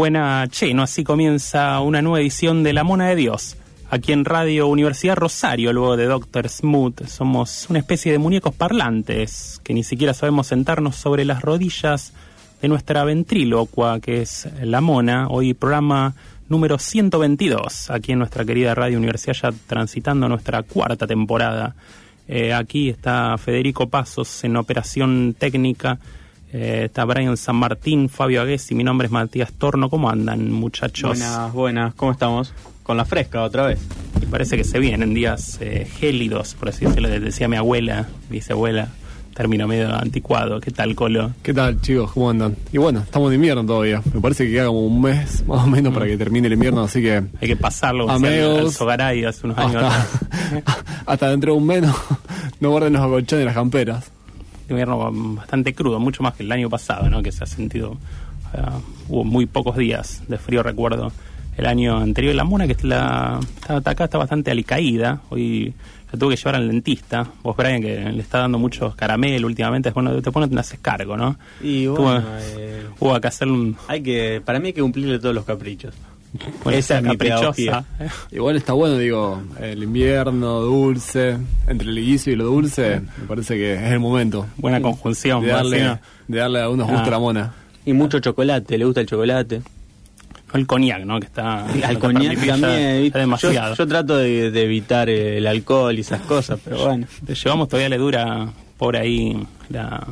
Buena, che, ¿no? Así comienza una nueva edición de La Mona de Dios. Aquí en Radio Universidad Rosario, luego de Doctor Smooth, somos una especie de muñecos parlantes que ni siquiera sabemos sentarnos sobre las rodillas de nuestra ventrílocua, que es La Mona. Hoy programa número 122, aquí en nuestra querida Radio Universidad, ya transitando nuestra cuarta temporada. Eh, aquí está Federico Pasos en operación técnica. Eh, está Brian San Martín, Fabio Agués y mi nombre es Matías Torno. ¿Cómo andan, muchachos? Buenas, buenas, ¿cómo estamos? Con la fresca otra vez. Y parece que se vienen días eh, gélidos, por así decirlo. Decía mi abuela, dice abuela, término medio anticuado. ¿Qué tal, Colo? ¿Qué tal, chicos? ¿Cómo andan? Y bueno, estamos en invierno todavía. Me parece que queda como un mes más o menos para que termine el invierno, así que. Hay que pasarlo Amigos, al Sogaray hace unos años atrás. hasta, hasta dentro de un mes no, no guarden los acolchones y las camperas. Invierno bastante crudo, mucho más que el año pasado, ¿no? Que se ha sentido. eh, hubo muy pocos días de frío, recuerdo. El año anterior, la mona que la, está acá está bastante alicaída. Hoy la tuve que llevar al dentista. Vos, Brian, que le está dando muchos caramelos últimamente, después no, después no te haces cargo, ¿no? Y bueno, eh, Hubo que hacer un. hay que, para mí hay que cumplirle todos los caprichos. Una Esa es mi caprichosa. Igual está bueno, digo, el invierno dulce, entre el guiso y lo dulce, me parece que es el momento Buena conjunción. de darle, de darle a unos gustos Ah. a la mona. Y mucho chocolate, le gusta el chocolate. El coñac, ¿no? Que está. Al te coñac también. ya ¿viste? demasiado. Yo, yo trato de, de evitar el alcohol y esas cosas, pero bueno. Le llevamos todavía le dura por ahí la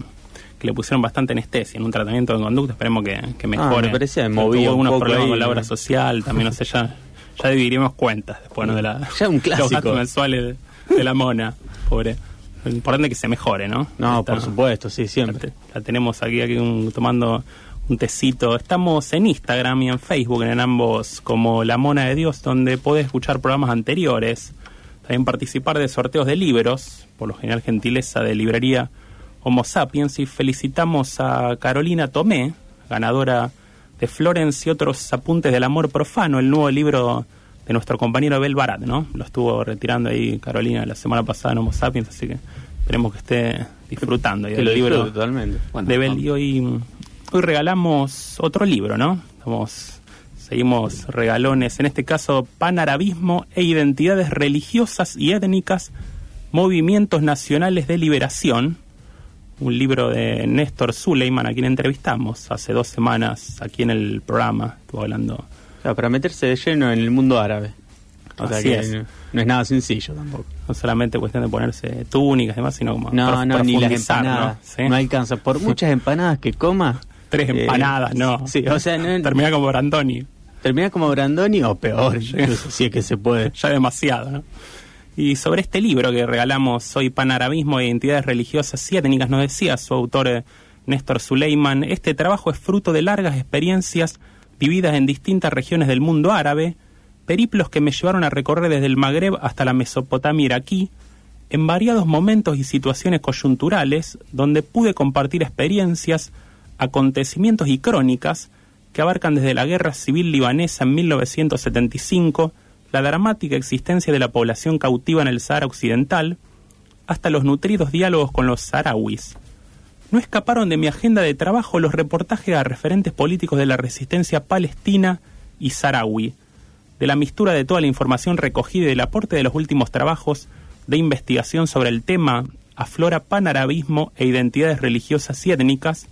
que le pusieron bastante anestesia en un tratamiento de conducta, esperemos que, que mejore. Ah, me parecía que un algunos poco problemas ahí, con la obra social, también no sé, ya, ya dividiremos cuentas después ¿no? de la Ya un los clásico. gastos mensuales de, de la mona, pobre. Lo importante es que se mejore, ¿no? No, por supuesto, sí, siempre. la tenemos aquí, aquí un- tomando un tecito. Estamos en Instagram y en Facebook, en ambos como La Mona de Dios, donde podés escuchar programas anteriores. También participar de sorteos de libros, por lo general gentileza de librería Homo Sapiens. Y felicitamos a Carolina Tomé, ganadora de Florence y otros apuntes del amor profano, el nuevo libro de nuestro compañero Abel Barat, ¿no? Lo estuvo retirando ahí Carolina la semana pasada en Homo Sapiens, así que esperemos que esté disfrutando del libro totalmente. Bueno, de Bel. vamos. Y hoy, hoy regalamos otro libro, ¿no? Estamos, seguimos regalones, en este caso, Panarabismo e Identidades Religiosas y Étnicas, Movimientos Nacionales de Liberación, un libro de Néstor Suleiman, a quien entrevistamos hace dos semanas aquí en el programa. Estuvo hablando. O sea, para meterse de lleno en el mundo árabe. O sea que es. no, no es nada sencillo tampoco. No solamente cuestión de ponerse túnicas y demás, sino como No, no, ni las empanadas. ¿no? ¿Sí? ¿no? alcanza. Por muchas empanadas que coma. Tres eh, empanadas, no. Sí, o sea, no, Termina como Brandoni. termina como Brandoni o peor, si es que se puede. ya demasiado, ¿no? Y sobre este libro que regalamos hoy, Panarabismo e Identidades Religiosas y Étnicas, nos decía su autor eh, Néstor Suleiman, este trabajo es fruto de largas experiencias vividas en distintas regiones del mundo árabe, periplos que me llevaron a recorrer desde el Magreb hasta la Mesopotamia iraquí, en variados momentos y situaciones coyunturales, donde pude compartir experiencias, acontecimientos y crónicas que abarcan desde la guerra civil libanesa en 1975, la dramática existencia de la población cautiva en el Sahara Occidental, hasta los nutridos diálogos con los saharauis. No escaparon de mi agenda de trabajo los reportajes a referentes políticos de la resistencia palestina y saharaui, de la mistura de toda la información recogida y del aporte de los últimos trabajos de investigación sobre el tema aflora panarabismo e identidades religiosas y étnicas,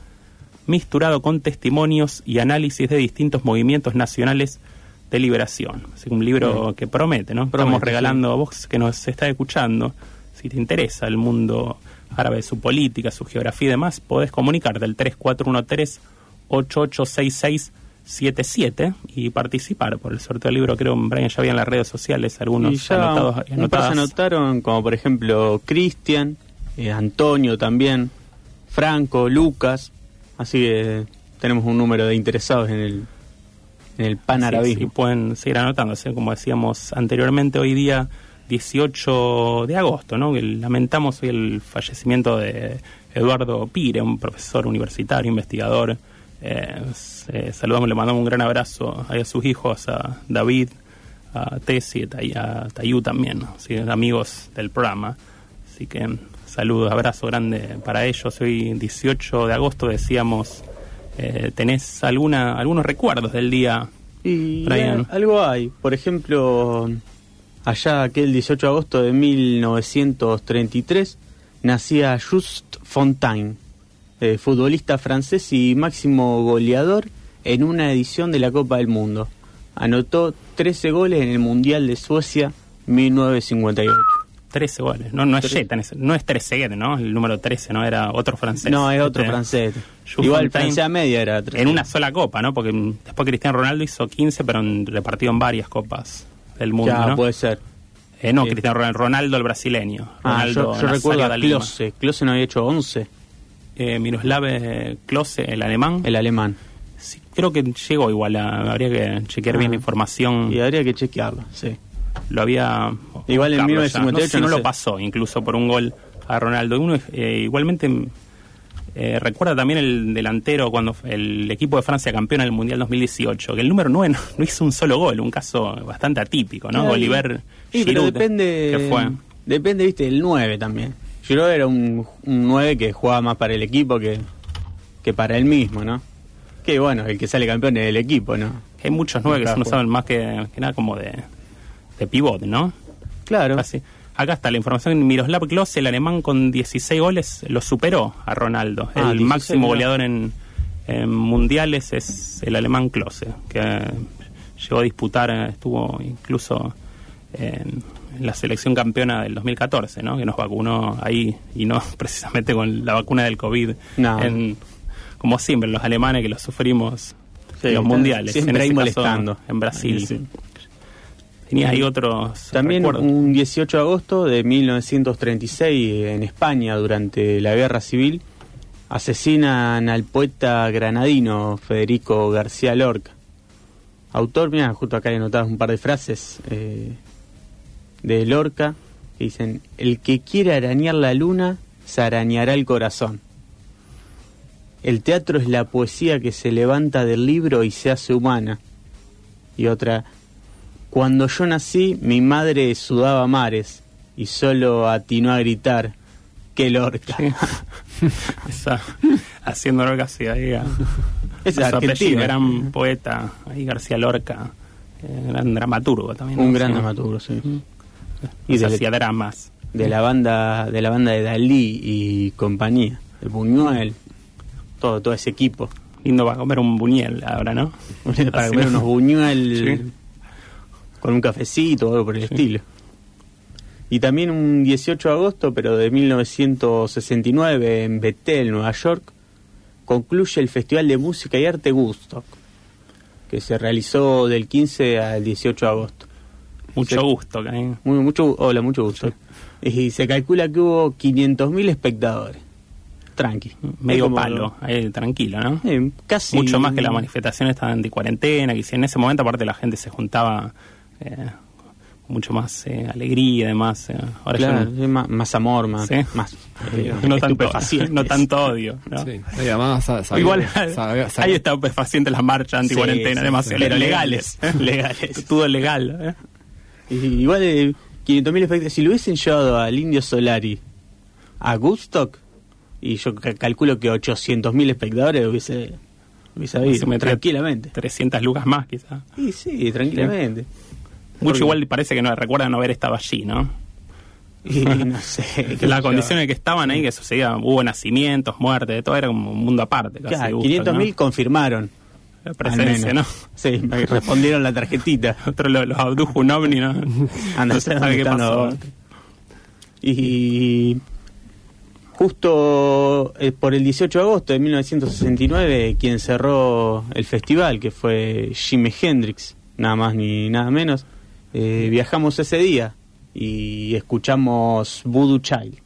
misturado con testimonios y análisis de distintos movimientos nacionales de liberación. Así que un libro que promete, ¿no? Estamos Promete, regalando a vos que nos está escuchando, si te interesa el mundo árabe, su política, su geografía y demás, podés comunicarte al 3413-886677 y participar por el sorteo del libro. Creo, Brian, ya había en las redes sociales algunos y ya anotados. par se anotadas. anotaron, como por ejemplo Cristian, eh, Antonio también, Franco, Lucas. Así que tenemos un número de interesados en el, en el panarabismo. y pueden seguir anotándose, como decíamos anteriormente, hoy día 18 de agosto, ¿no? Lamentamos hoy el fallecimiento de Eduardo Pire, un profesor universitario, investigador. Eh, eh, saludamos, le mandamos un gran abrazo a sus hijos, a David, a Tessy, a Tay- a Tayú también, ¿no? Amigos del programa. Así que saludos, abrazo grande para ellos. Hoy 18 de agosto decíamos, eh, ¿tenés alguna, algunos recuerdos del día Y Brian. eh, algo hay. Por ejemplo, allá aquel 18 de agosto de 1933 nacía Just Fontaine, eh, futbolista francés y máximo goleador en una edición de la Copa del Mundo. Anotó 13 goles en el Mundial de Suecia 1958. 13 goles. No, no es. Jeta, no es Trezeguet, ¿no? El número 13, ¿no? Era otro francés. No, es otro Este, francés. Jules Igual Francia a media era tres. En una sola copa, ¿no? Porque después Cristiano Ronaldo hizo 15, pero en- repartido en varias copas del mundo, Ya, ¿no? puede ser. Eh, no, Sí. Cristiano Ronaldo, Ronaldo el brasileño. Ah, Ronaldo yo, yo recuerdo a. Klose. Klose no había hecho 11, Eh, Miroslav Klose, el alemán. el alemán. Sí, creo que llegó igual, a- habría que chequear bien Ah. la información. Y habría que chequearlo, sí. Lo había Igual en buscarlo ya. 1958 no, sé si no no lo pasó incluso por un gol a Ronaldo uno eh, igualmente eh, recuerda también el delantero cuando el equipo de Francia campeón en el mundial 2018 que el número 9 no, no hizo un solo gol un caso bastante atípico no Ay, Oliver Sí, pero Giroud depende. que fue Depende, viste, del 9 también. Giroud era un, un 9 que jugaba más para el equipo que, que para él mismo, ¿no? Que bueno, el que sale campeón es el equipo, ¿no? hay muchos nueve que Acá son fue. usados más que, que nada como de de pivot no Claro. Acá está la información. Miroslav Klose, el alemán con 16 goles, lo superó a Ronaldo. Ah, el 16, máximo goleador en, en mundiales es el alemán Klose, que llegó a disputar, estuvo incluso en, la selección campeona del 2014, ¿no? que nos vacunó ahí y no precisamente con la vacuna del COVID. No. En- como siempre, los alemanes que lo sufrimos Sí, en los mundiales. siempre en ahí ese caso, molestando. en Brasil. Sí. Tenía ahí otros También recuerdos. un 18 de agosto de 1936 en España durante la Guerra Civil asesinan al poeta granadino Federico García Lorca. Autor, mira, justo acá hay anotadas un par de frases eh, de Lorca que dicen, el que quiere arañar la luna, se arañará el corazón. El teatro es la poesía que se levanta del libro y se hace humana. Y otra, cuando yo nací, mi madre sudaba mares y solo atinó a gritar, ¡qué Lorca! Esa, haciéndolo casi ahí a, Es argentino. gran poeta, ahí García Lorca, eh, gran dramaturgo también. Un ¿no? gran Sí. dramaturgo, sí. Y Y de, hacía dramas. de la banda de la banda de Dalí y compañía. el Buñuel, todo, todo ese equipo. Lindo para comer un buñuel ahora, ¿no? para Así, comer ¿no? unos Buñuel Sí. Con un cafecito o algo por el estilo. Y también un 18 de agosto, pero de 1969, en Bethel, Nueva York, concluye el Festival de Música y Arte Woodstock, que se realizó del 15 al 18 de agosto. Mucho gusto. Muy, mucho, hola, mucho gusto. Y se calcula que hubo 500.000 espectadores. Tranqui. Medio Es como- palo, ahí, tranquilo, ¿no? Eh, casi. Mucho más que las manifestaciones estaban de cuarentena, que si en ese momento aparte la gente se juntaba eh, mucho más eh, alegría y demás. eh. Ahora ya Claro, más, más amor, más. Sí. más eh, no, tanto, estupefacientes. no tanto odio. ¿no? Sí. Y además, sa- sabía- Igual sabía- sabía- hay estupefacientes las marchas anti-cuarentena, sí, pero sí. legales. Legales. Todo legal. ¿eh? Y igual eh, 500.000 espectadores. Si lo hubiesen llevado al Indio Solari a Woodstock, y yo ca- calculo que 800.000 espectadores hubiese, hubiese habido, tranquilamente. 300 lucas más, quizás. Sí, sí, tranquilamente. Mucho igual parece que no recuerda no haber estado allí, ¿no? Y no sé. Las condiciones que estaban ahí, que sucedía, hubo nacimientos, muertes, de todo era como un mundo aparte. Casi, Claro, Woodstock, 500.000 ¿no? confirmaron. La presencia, ¿no? Sí, respondieron la tarjetita. Otro lo- los abdujo un ovni, ¿no? Anda, no se ¿dónde sabe qué pasó. Y justo eh, por el 18 de agosto de 1969, quien cerró el festival, que fue Jimi Hendrix, nada más ni nada menos, eh, viajamos ese día y escuchamos Voodoo Child.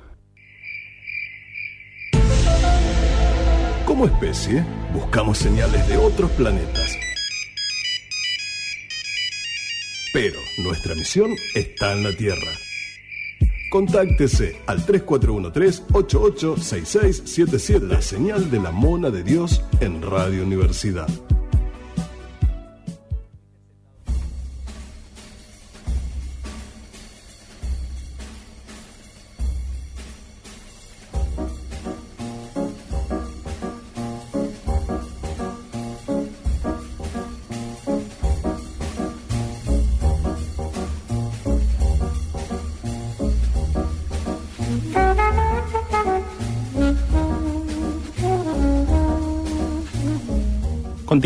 Como especie, buscamos señales de otros planetas. Pero nuestra misión está en la Tierra. Contáctese al 3413-886677, la señal de la Mona de Dios en Radio Universidad.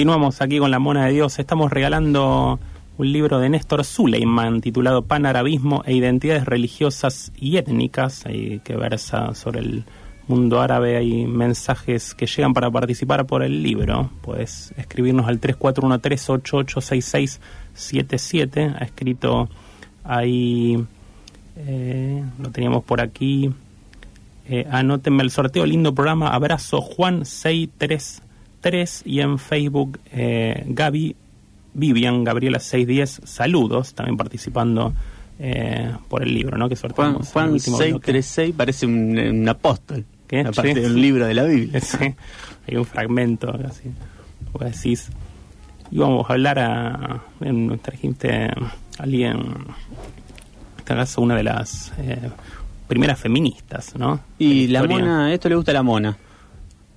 Continuamos aquí con la Mona de Dios. Estamos regalando un libro de Néstor Suleiman titulado Panarabismo e Identidades Religiosas y Étnicas, ahí que versa sobre el mundo árabe. Hay mensajes que llegan para participar por el libro. Puedes escribirnos al 3413886677. Ha escrito ahí, eh, lo teníamos por aquí. Eh, anótenme el sorteo, lindo programa. Abrazo Juan 633 y en Facebook eh, Gaby Vivian Gabriela 610. Saludos, también participando eh, por el libro, ¿no? Que Juan, sorteamos. Juan último bloque. 636 parece un, un apóstol. ¿Qué? Aparte Sí. de un libro de la Biblia. Sí, hay un fragmento así. Vos decís. Íbamos a hablar a. En, trajiste a alguien. En este caso, una de las eh, primeras feministas, ¿no? Y la mona, esto le gusta a la mona.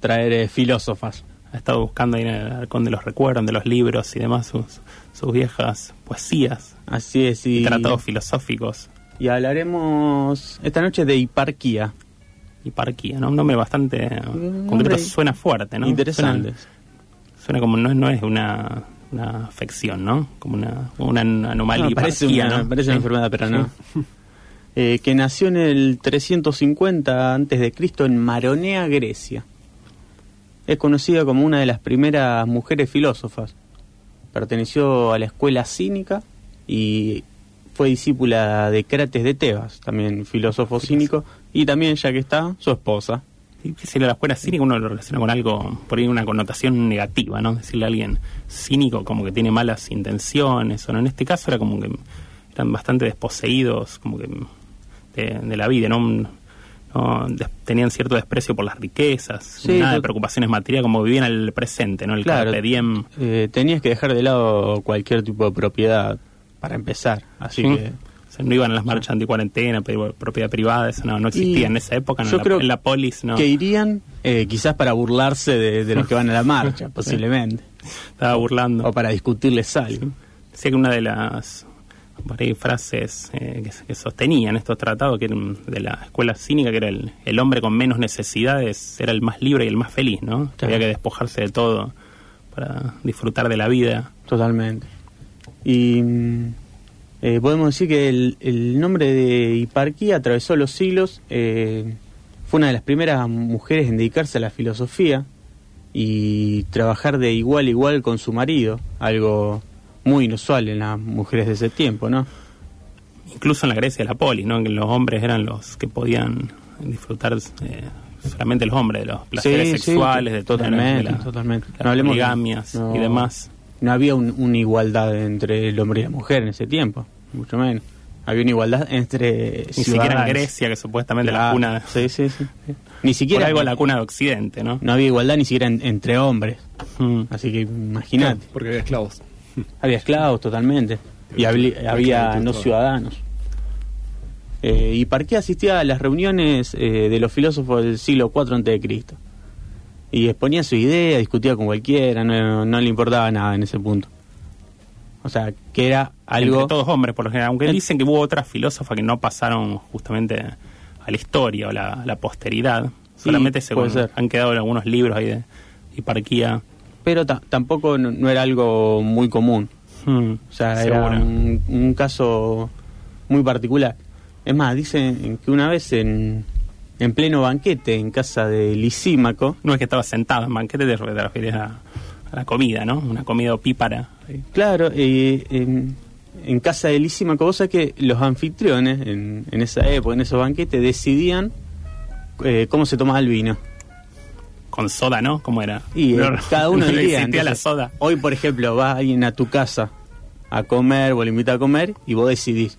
Traer eh, filósofas. Ha estado buscando ahí en el Arcón de los Recuerdos, de los libros y demás, sus, sus viejas poesías Así es. y tratados filosóficos. y hablaremos esta noche de hiparquía. Y parquía, ¿no? Un nombre bastante Un concreto, nombre suena fuerte, ¿no? Interesante. Suena, suena como no, es- no es una, una afección, ¿no? Como una, una anomalía. No, parece hiparquía, una, ¿no? parece una Sí. enfermedad, pero Sí. no. Eh, que nació en el 350 antes de Cristo en Maronea, Grecia. Es conocida como una de las primeras mujeres filósofas. Perteneció a la escuela cínica y fue discípula de Crates de Tebas, también filósofo cínico, y también, ya que está, su esposa. Y decirle a la escuela cínica uno lo relaciona con algo, por ahí una connotación negativa, ¿no? Decirle a alguien cínico como que tiene malas intenciones, o no, en este caso era como que eran bastante desposeídos, como que de, de la vida, ¿no? No, tenían cierto desprecio por las riquezas, Sí, nada de preocupaciones materiales, como vivían el presente, ¿no? El Claro. carpe diem. Eh, tenías que dejar de lado cualquier tipo de propiedad para empezar, así Sí. que... O sea, no iban a las marchas anticuarentena, propiedad privada, eso no, no existía Y en esa época, no, yo en, creo la, en la polis, ¿no? que irían eh, quizás para burlarse de, de los que van a la marcha, posiblemente. Estaba burlando. O para discutirles algo. Decía que una de las por ahí, frases eh, que, que sostenían estos tratados que eran de la escuela cínica, que era el, el hombre con menos necesidades era el más libre y el más feliz, ¿no? Que había que despojarse de todo para disfrutar de la vida. Totalmente. Y mm, eh, podemos decir que el, el nombre de hiparquía atravesó los siglos. eh, fue una de las primeras mujeres en dedicarse a la filosofía y trabajar de igual a igual con su marido, algo muy inusual en las mujeres de ese tiempo, ¿no? Incluso en la Grecia de la polis, ¿no? Que los hombres eran los que podían disfrutar eh, solamente los hombres de los placeres Sí, sí, sexuales, de totalmente, de la- totalmente. las No hablemos de- poligamias no. y demás. No había un- una igualdad entre el hombre y la mujer en ese tiempo, mucho menos. Había una igualdad entre Ni siquiera en. Grecia, que supuestamente la cuna... Sí, sí, sí. Ni Por siquiera algo la cuna de Occidente, ¿no? no había igualdad ni siquiera en- entre hombres. Mm. Así que imagínate. Porque había esclavos. Había esclavos totalmente. Y había no ciudadanos. Eh, y Parqué asistía a las reuniones eh, de los filósofos del siglo IV a.C. Y exponía su idea, discutía con cualquiera, no, no le importaba nada en ese punto. O sea, que era algo... Entre todos hombres, por lo general. Aunque En- dicen que hubo otras filósofas que no pasaron justamente a la historia o la, la posteridad. Solamente se puede ser. han quedado algunos libros ahí de hiparquía. Pero ta- tampoco no, no era algo muy común. Mm, O sea, era un, un caso muy particular. Es más, dicen que una vez en, en pleno banquete en casa de Lisímaco, No es que estaba sentado en banquete, te, te refieres a, a la comida, ¿no? Una comida opípara. Sí. claro, eh, en, en casa de Lisímaco, vos sabés que los anfitriones en, en esa época, en esos banquetes, decidían eh, cómo se tomaba el vino. Con soda, ¿no? ¿Cómo era? Y eh, No, cada uno no diría. la soda. Hoy, por ejemplo, va alguien a tu casa a comer, vos le invitas a comer y vos decidís.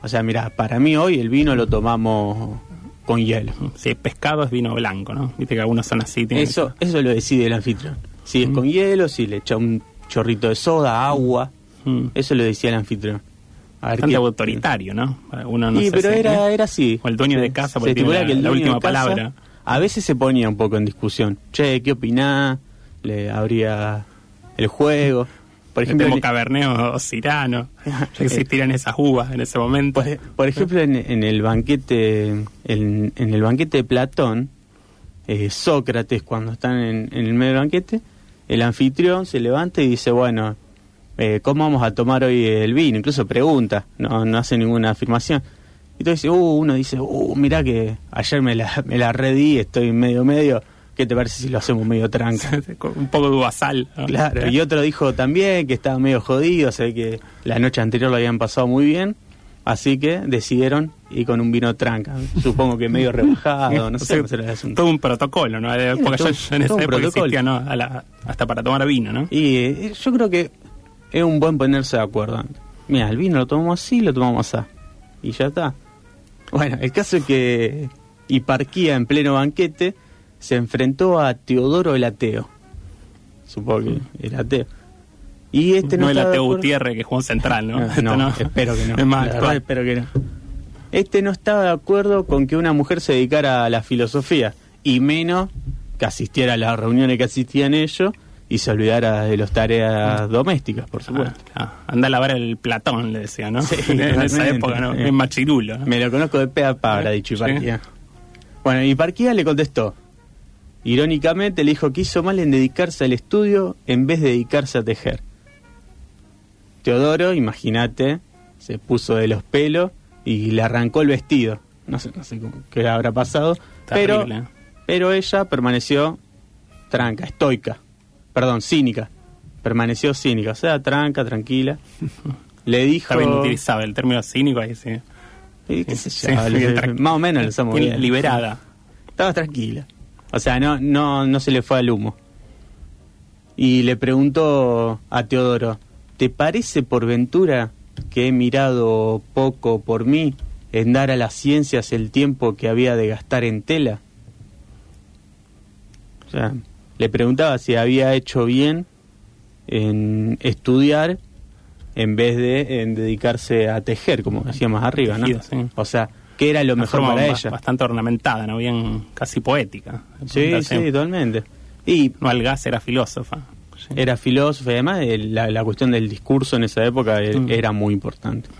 O sea, mira, para mí hoy el vino lo tomamos con hielo. Si es pescado es vino blanco, ¿no? Viste que algunos son así. Eso, eso lo decide el anfitrión. Si es con hielo, si le echa un chorrito de soda, agua, Mm. eso lo decía el anfitrión. A ver Bastante qué- autoritario, ¿no? Uno no Sí, pero si- era, ¿eh? era así. O el dueño de casa, se porque tiene la, que el la dueño de última casa palabra. A veces se ponía un poco en discusión. Che, ¿qué opinás? Le abría el juego. Por ejemplo, o Cirano. Ya existían esas uvas en ese momento. Por, por ejemplo, en, en el banquete, en, en el banquete de Platón, eh, Sócrates, cuando están en, en el medio del banquete, el anfitrión se levanta y dice, bueno, eh, ¿cómo vamos a tomar hoy el vino? Incluso pregunta, no, no hace ninguna afirmación. Y dice, uh, uno dice, uh, mirá que ayer me la, me la redí, estoy medio medio, ¿qué te parece si lo hacemos medio tranca? un poco de uvasal. ¿no? Claro, y otro dijo también que estaba medio jodido, o sea que la noche anterior lo habían pasado muy bien, así que decidieron ir con un vino tranca, supongo que medio rebajado, no O sé sea, será el asunto. todo un protocolo, ¿no? Porque todo- yo, yo en esa época protocolo. existía, ¿no? A la- hasta para tomar vino, ¿no? Y eh, yo creo que es un buen ponerse de acuerdo. Mira, el vino lo tomamos así, lo tomamos así. Y ya está. Bueno, el caso es que Hiparquía en pleno banquete se enfrentó a Teodoro el ateo. Supongo que era ateo. Y este no, no el ateo Gutiérrez, que jugó en central, ¿no? Ah, Esto no, espero que no. Es más, verdad, espero que no. Este no estaba de acuerdo con que una mujer se dedicara a la filosofía y menos que asistiera a las reuniones que asistían ellos y se olvidara de las tareas domésticas, por supuesto. Ah, anda a lavar el Platón, le decía, ¿no? Sí, en esa época, ¿no? Eh. Es machirulo, ¿no? Me lo conozco de pe a pa, habrá dicho Hiparquía. Bueno, Hiparquía le contestó. Irónicamente le dijo que hizo mal en dedicarse al estudio en vez de dedicarse a tejer. Teodoro, imagínate, se puso de los pelos y le arrancó el vestido. No sé, no sé cómo, qué habrá pasado, pero, pero ella permaneció tranca, estoica, perdón, cínica. Permaneció cínica, o sea, tranca, tranquila. Le dijo... Está bien utilizado el término cínico ahí, sí. Qué sé yo, sí, le- más o menos lo bien bien. liberada. Estaba tranquila. O sea, no, no, no se le fue al humo. Y le preguntó a Teodoro, ¿te parece por ventura que he mirado poco por mí en dar a las ciencias el tiempo que había de gastar en tela? O sea, le preguntaba si había hecho bien en estudiar en vez de en dedicarse a tejer, como decía más arriba, ¿no? Tejido, sí. O sea, ¿qué era lo Una mejor forma para ella? Bastante ornamentada, ¿no? Bien, casi poética. Sí, sí, totalmente. Y No, era filósofa. Sí. era filósofo y además la, la cuestión del discurso en esa época e- Mm. era muy importante.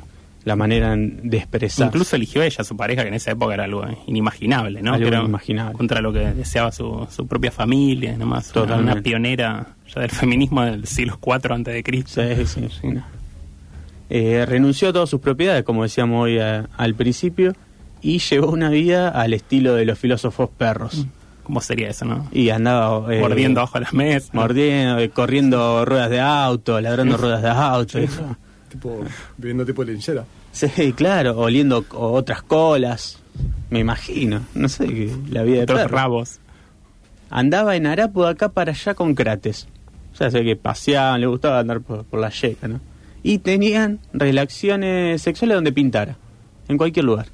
La manera de expresar. Incluso eligió ella a su pareja, que en esa época era algo inimaginable, ¿no? Algo era inimaginable. Contra lo que deseaba su, su propia familia, nomás. Una, una pionera ya del feminismo del siglo IV antes de Cristo. Sí, sí, sí, no. Eh, renunció a todas sus propiedades, como decíamos hoy a- al principio, y llevó una vida al estilo de los filósofos perros. ¿Cómo sería eso, no? Y andaba... eh, Mordiendo abajo las mesas. Mordiendo, eh, corriendo ruedas de auto, ladrando ruedas de auto. eso. Tipo, viviendo tipo linchera. Sí, claro, oliendo otras colas. Me imagino, no sé, que la vida de Otros perro. rabos. Andaba en Arapo de acá para allá con Crates. O sea, sé que paseaban, le gustaba andar por, por la yeca, ¿no? Y tenían relaciones sexuales donde pintara, en cualquier lugar.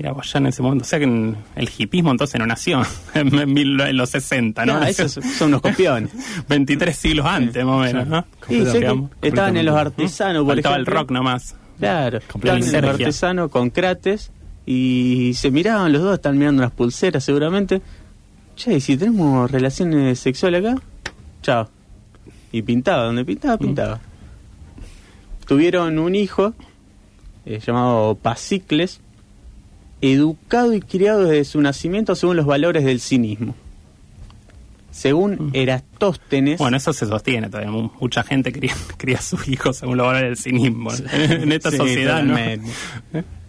Mira, vos ya en ese momento. O sea que en- el hipismo entonces no nació en, mil- en los 60, ¿no? Esos son unos copiones. 23 siglos antes, más o menos, ¿no? Digamos. estaban en los artesanos, por Faltaba el rock nomás. Claro, estaban en los artesanos con Crates y se miraban los dos, están mirando unas pulseras seguramente. Che, ¿y si tenemos relaciones sexuales acá? Chao. Y pintaba, donde pintaba, pintaba. Tuvieron un hijo eh, llamado Pasicles educado y criado desde su nacimiento según los valores del cinismo. Según Eratóstenes, Bueno, eso se sostiene todavía. Mu- Mucha gente cría, cría a sus hijos según lo valores del cinismo. en esta Sí, sociedad.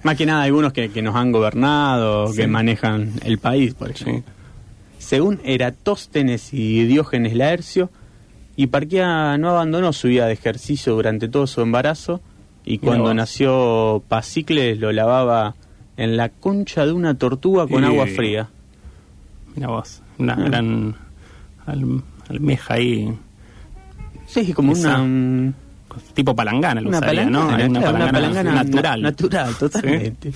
Más que nada algunos que, que nos han gobernado, que manejan el país, por ejemplo. Según Eratóstenes y Diógenes Laercio, Hiparquía no abandonó su vida de ejercicio durante todo su embarazo y cuando nació Pasicles lo lavaba en la concha de una tortuga con agua fría. Mira vos, una Ah. gran al- almeja ahí, Sí, como Esa- una... tipo palangana lo Una usaría, ¿no? palangana, una claro, una palangana, palangana natural. na- natural, totalmente.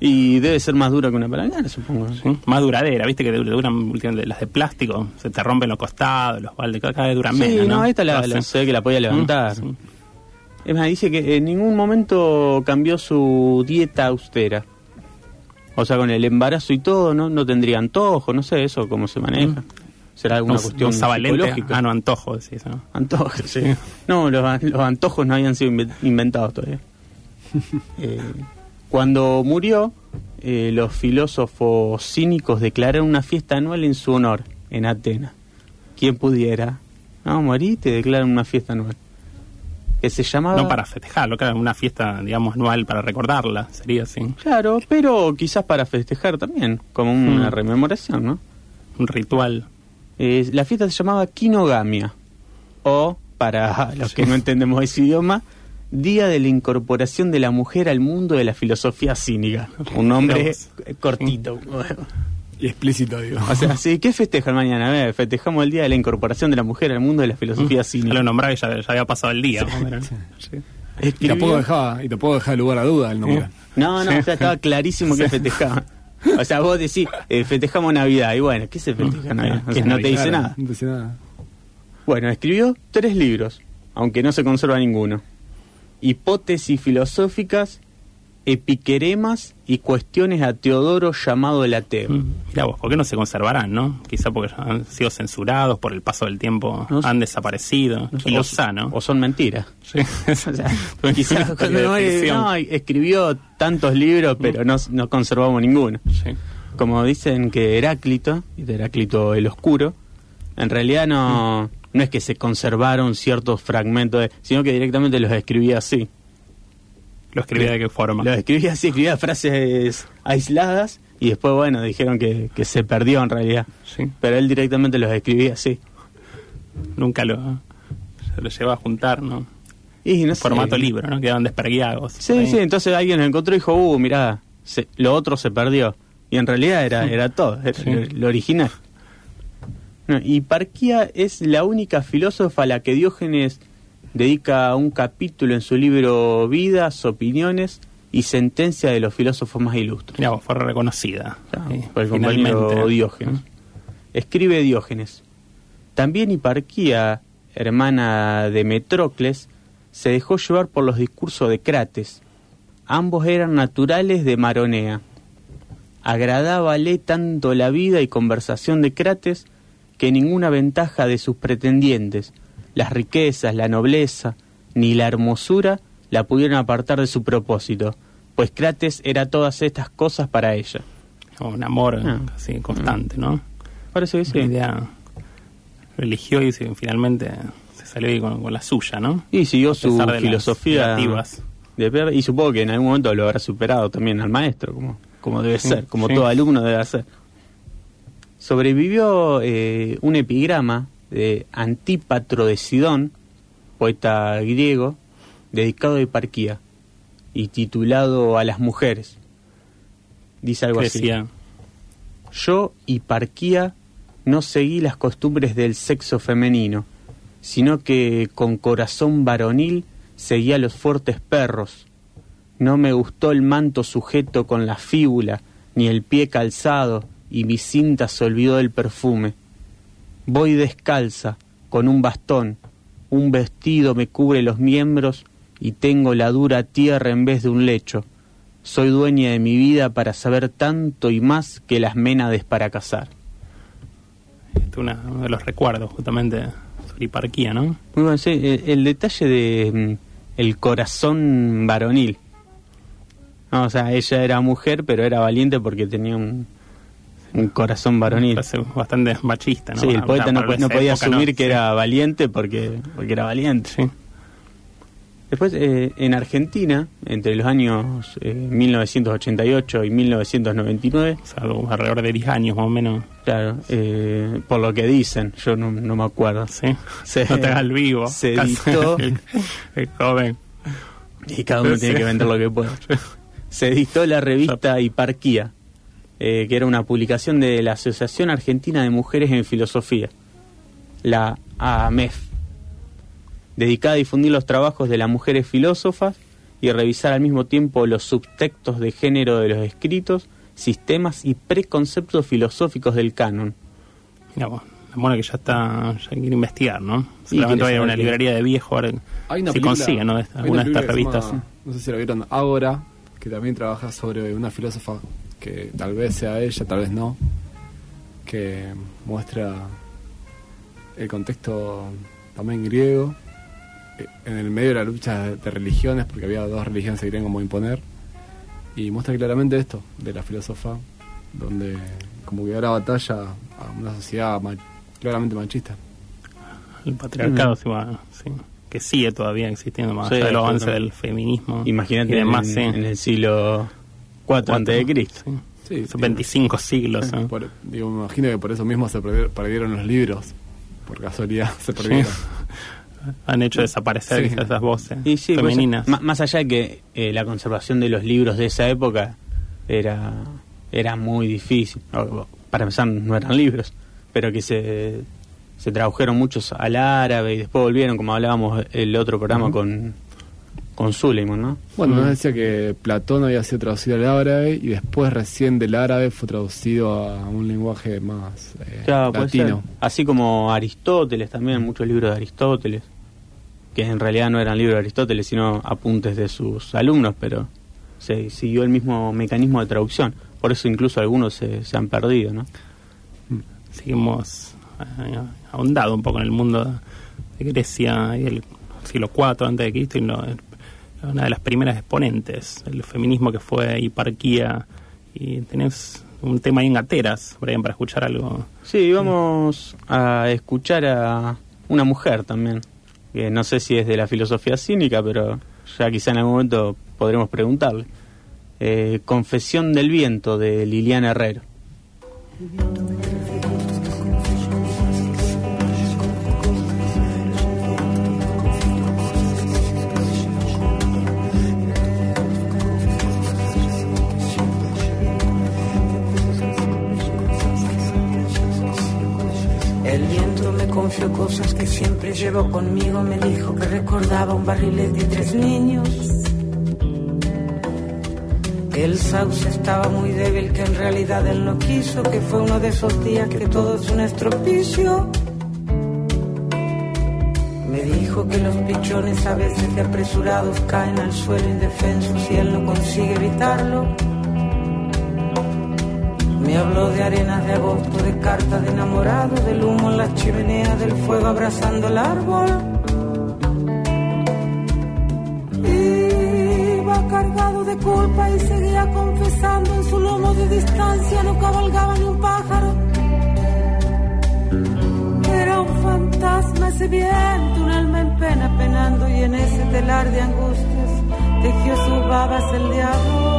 Y debe ser más dura que una palangana, supongo. Sí, Más duradera, viste que duran las de plástico, se te rompen los costados, los baldes, cada vez duran Sí, menos, ¿no? no, esta la, la sé que la podía levantar. Mm, sí. Es más, dice que en ningún momento cambió su dieta austera. O sea, con el embarazo y todo, no, no tendría antojo, no sé eso, cómo se maneja. ¿Será alguna Mm. No, cuestión no ah, no, antojo, decís, ¿no? Antojos, sí. No, los, an- los antojos no habían sido inve- inventados todavía. Eh, cuando murió, eh, los filósofos cínicos declararon una fiesta anual en su honor, en Atenas. ¿Quién pudiera? No, morí, te declaran una fiesta anual. Que se llamaba... No para festejarlo, claro, una fiesta, digamos, anual para recordarla, sería así, Claro, pero quizás para festejar también, como una Mm. rememoración, ¿no? un ritual. Eh, la fiesta se llamaba Quinogamia, o, para los que no entendemos ese idioma, Día de la Incorporación de la Mujer al Mundo de la Filosofía Cínica. Un nombre cortito. Y explícito, digo. O sea, sí, ¿qué festejan mañana? A ver, festejamos el Día de la Incorporación de la Mujer al Mundo de la Filosofía Ya Cínica. lo nombraba y ya, ya había pasado el día. Era- sí. Y tampoco dejaba, y tampoco dejaba lugar a duda el nombre. No, no, o sea, estaba clarísimo que festejaban. O sea, vos decís, eh, festejamos Navidad. Y bueno, ¿qué se festeja Navidad? O ¿Qué sea, no te Navidad? dice nada. No dice nada. Bueno, escribió tres libros, aunque no se conserva ninguno. Hipótesis filosóficas, epiqueremas y cuestiones a Teodoro llamado el ateo. Mm, Mirá vos, ¿por qué no se conservarán, no? Quizá porque han sido censurados por el paso del tiempo, No han desaparecido. No y o- sano. O son mentiras. Sí. O sea, no, no, escribió tantos libros, pero no, no conservamos ninguno. Sí. Como dicen que Heráclito, Heráclito el Oscuro, en realidad no, no es que se conservaron ciertos fragmentos, de- sino que directamente los escribía así. ¿Lo escribía de qué forma? Lo escribía así, escribía frases aisladas y después, bueno, dijeron que, que se perdió en realidad. Sí. Pero él directamente los escribía así. Nunca lo, se lo lleva a juntar, ¿no? Y no sé. Formato libro, ¿no? Quedaban desperguiados. Sí, Ahí. sí, entonces alguien lo encontró y dijo, uh, mirá, se- lo otro se perdió. Y en realidad era, era todo, era Sí. lo, lo original. No, Hiparquía es la única filósofa a la que Diógenes dedica un capítulo en su libro Vidas, Opiniones y Sentencia de los filósofos más ilustres. Vos, fue reconocida. Sí, por el compañero. Diógenes. Escribe Diógenes. También Hiparquía, hermana de Metrocles, se dejó llevar por los discursos de Crates. Ambos eran naturales de Maronea. Agradábale tanto la vida y conversación de Crates que ninguna ventaja de sus pretendientes, las riquezas, la nobleza, ni la hermosura, la pudieron apartar de su propósito, pues Crates era todas estas cosas para ella. Un amor Ah. así constante, ¿no? Parece que sí. Una idea lo eligió y finalmente se salió con, con la suya, ¿no? Y siguió su de filosofía de y supongo que en algún momento lo habrá superado también al maestro, como, como debe Sí, ser, como sí. todo alumno debe hacer. Sobrevivió eh, un epigrama de Antípatro de Sidón, poeta griego, dedicado a Hiparquía y titulado A las mujeres. Dice algo así. Yo, Hiparquía, no seguí las costumbres del sexo femenino, sino que con corazón varonil seguí a los fuertes perros. No me gustó el manto sujeto con la fíbula, ni el pie calzado, y mi cinta se olvidó del perfume. Voy descalza, con un bastón, un vestido me cubre los miembros y tengo la dura tierra en vez de un lecho. Soy dueña de mi vida para saber tanto y más que las ménades para cazar. este es una- uno de los recuerdos justamente sobre hiparquía, ¿no? Muy bueno, sí, el, el detalle de mm, el corazón varonil. No, o sea, ella era mujer, pero era valiente porque tenía un, un corazón varonil. Bastante machista, ¿no? Sí, el Para- poeta no, para no podía época, asumir ¿no? que era valiente porque, porque era valiente. Sí. Después, eh, en Argentina, entre los años eh, 1988 y 1999, O sea, algo alrededor de 10 años más o menos. claro, eh, por lo que dicen, yo no, no me acuerdo, Sí. Se- no te hagas el vivo. se editó- el, el joven. y cada uno tiene que vender lo que pueda. Se editó la revista Hiparquía, eh, que era una publicación de la Asociación Argentina de Mujeres en Filosofía, la AMEF, dedicada a difundir los trabajos de las mujeres filósofas y revisar al mismo tiempo los subtextos de género de los escritos, sistemas y preconceptos filosóficos del canon. Mira, vos, bueno que ya está, ya quiere investigar, ¿no? Y Seguramente va a ir a una librería de viejo a ver Hay una si película- consigue, ¿no? hay Alguna una de estas se revistas. llama, no sé si la vieron, Ágora, que también trabaja sobre una filósofa que tal vez sea ella, tal vez no, que muestra el contexto también griego, eh, en el medio de la lucha de religiones, porque había dos religiones que querían como imponer, y muestra claramente esto de la filósofa, donde como que da la batalla a una sociedad ma- claramente machista. El patriarcado, sí, va, sí, que sigue todavía existiendo, más Sí, allá del avance del feminismo. Imagínate y demás, en, sí. en el siglo IV antes de Cristo. Sí. Sí, Hace digo, 25 siglos. ¿eh? Por- digo, me imagino que por eso mismo se perdier- perdieron los libros. Por casualidad se perdieron. Han hecho desaparecer esas voces Y sí, pues, femeninas. más allá de que eh, la conservación de los libros de esa época era, era muy difícil. Para empezar, no eran libros, pero que se, se tradujeron muchos al árabe y después volvieron, como hablábamos el otro programa con, con Suleiman, ¿no? Bueno, nos decía que Platón había sido traducido al árabe y después recién del árabe fue traducido a un lenguaje más eh, Claro, latino. Así como Aristóteles también, muchos libros de Aristóteles, que en realidad no eran libros de Aristóteles, sino apuntes de sus alumnos, pero se siguió el mismo mecanismo de traducción. Por eso incluso algunos se, se han perdido, ¿no? Seguimos eh, ahondado un poco en el mundo de Grecia y el siglo IV antes de Cristo y lo- una de las primeras exponentes del feminismo que fue hiparquía y tenés un tema ahí en gateras, Brian, para escuchar algo. Sí, vamos a escuchar a una mujer también, que no sé si es de la filosofía cínica, pero ya quizá en algún momento podremos preguntarle. Eh, Confesión del viento de Liliana Herrero. Confió cosas que siempre llevo conmigo. Me dijo que recordaba un barrilete y tres niños. Que el sauce estaba muy débil, que en realidad él no quiso. Que fue uno de esos días que todo es un estropicio. Me dijo que los pichones a veces de apresurados caen al suelo indefensos y él no consigue evitarlo. Me habló de arenas de agosto, de cartas de enamorado, del humo en las chimeneas, del fuego abrazando el árbol. Iba cargado de culpa y seguía confesando en su lomo de distancia, no cabalgaba ni un pájaro. Era un fantasma ese viento, un alma en pena penando y en ese telar de angustias tejió sus babas el diablo.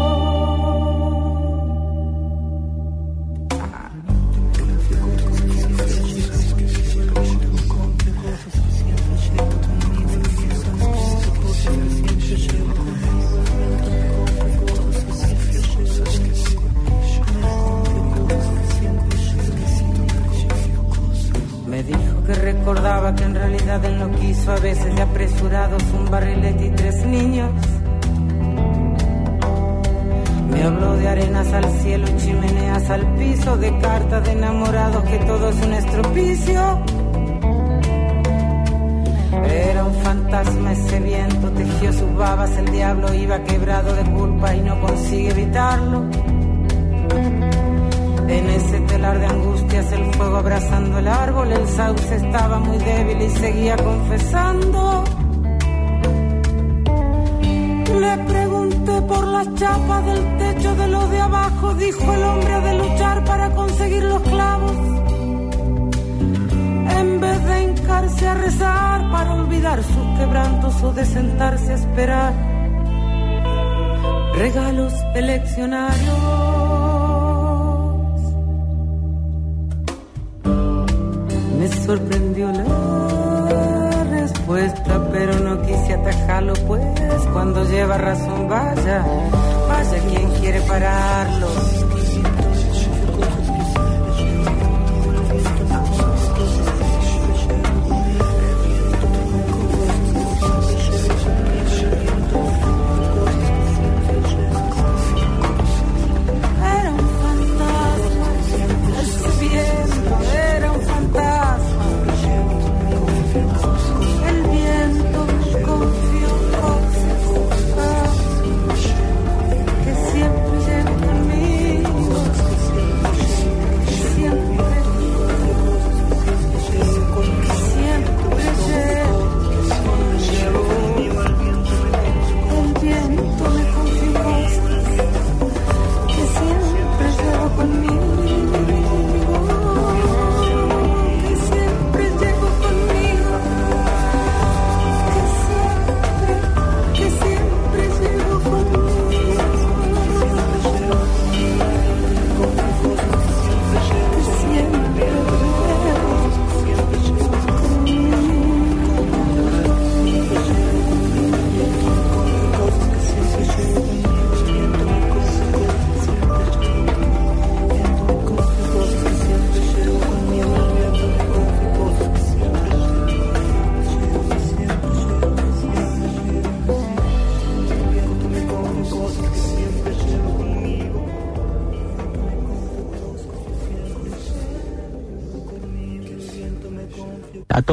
Sus babas, el diablo iba quebrado de culpa y no consigue evitarlo. En ese telar de angustias, el fuego abrazando el árbol, el sauce estaba muy débil y seguía confesando. Le pregunté por la las chapas del techo de los de abajo, dijo el hombre de luchar para conseguir los clavos. De hincarse a rezar para olvidar sus quebrantos o de sentarse a esperar regalos eleccionarios. Me sorprendió la respuesta, pero no quise atajarlo, pues cuando lleva razón, vaya, vaya quien quiere pararlo.